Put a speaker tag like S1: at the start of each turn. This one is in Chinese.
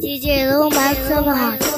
S1: 姐姐龙我把么吃